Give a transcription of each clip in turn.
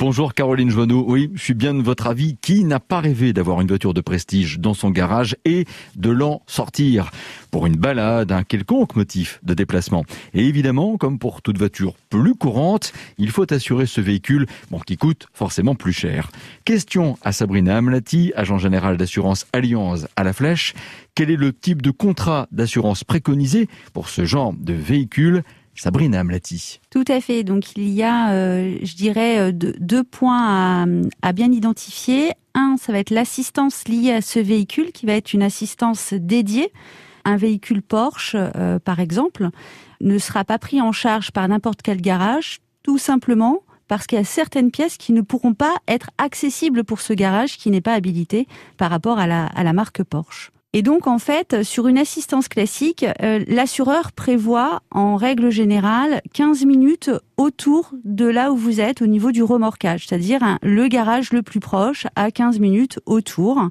Bonjour Caroline Joanneau. Oui, je suis bien de votre avis. Qui n'a pas rêvé d'avoir une voiture de prestige dans son garage et de l'en sortir pour une balade, un quelconque motif de déplacement? Et évidemment, comme pour toute voiture plus courante, il faut assurer ce véhicule, bon, qui coûte forcément plus cher. Question à Sabrina Amlati, agent général d'assurance Alliance à la Flèche. Quel est le type de contrat d'assurance préconisé pour ce genre de véhicule? Sabrina Amlati. Tout à fait. Donc il y a, euh, je dirais, euh, deux, points à, bien identifier. Un, ça va être l'assistance liée à ce véhicule, qui va être une assistance dédiée. Un véhicule Porsche, euh, par exemple, ne sera pas pris en charge par n'importe quel garage, tout simplement parce qu'il y a certaines pièces qui ne pourront pas être accessibles pour ce garage qui n'est pas habilité par rapport à la marque Porsche. Et donc, en fait, sur une assistance classique, euh, l'assureur prévoit, en règle générale, 15 minutes autour de là où vous êtes au niveau du remorquage, c'est-à-dire le garage le plus proche à 15 minutes autour.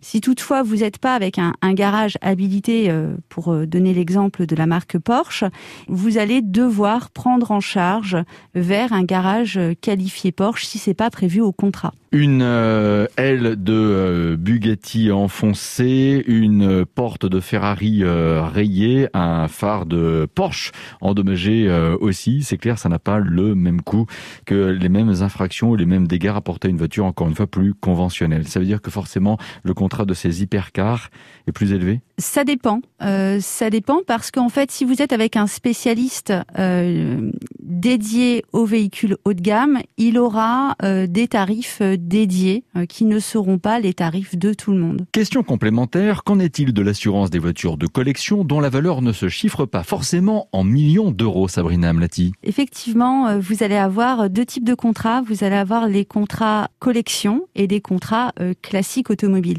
Si toutefois vous n'êtes pas avec un, garage habilité, euh, pour euh, donner l'exemple de la marque Porsche, vous allez devoir prendre en charge vers un garage qualifié Porsche si c'est pas prévu au contrat. Une euh, aile de Bugatti enfoncée, une porte de Ferrari rayée, un phare de Porsche endommagé aussi. C'est clair, ça n'a pas le même coût que les mêmes infractions ou les mêmes dégâts rapportés à une voiture encore une fois plus conventionnelle. Ça veut dire que forcément le contrat de ces hypercars est plus élevé? Ça dépend. Euh, ça dépend parce qu'en fait, si vous êtes avec un spécialiste euh, dédié aux véhicules haut de gamme, il aura euh, des tarifs dédiés qui ne seront pas les tarifs de tout le monde. Question complémentaire, qu'en est-il de l'assurance des voitures de collection dont la valeur ne se chiffre pas forcément en millions d'euros, Sabrina Amlati? Effectivement, vous allez avoir deux types de contrats. Vous allez avoir les contrats collection et des contrats classiques automobiles.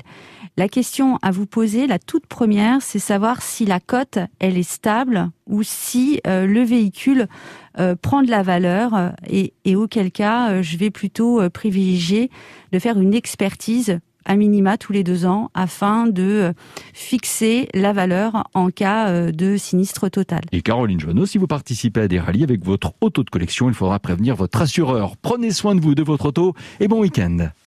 La question à vous poser, la toute première, c'est savoir si la cote, elle est stable ou si euh, le véhicule euh, prend de la valeur euh, et, et, auquel cas, je vais plutôt privilégier de faire une expertise à minima tous les deux ans afin de fixer la valeur en cas de sinistre total. Et Caroline Joanneau, si vous participez à des rallyes avec votre auto de collection, il faudra prévenir votre assureur. Prenez soin de vous, de votre auto et bon week-end.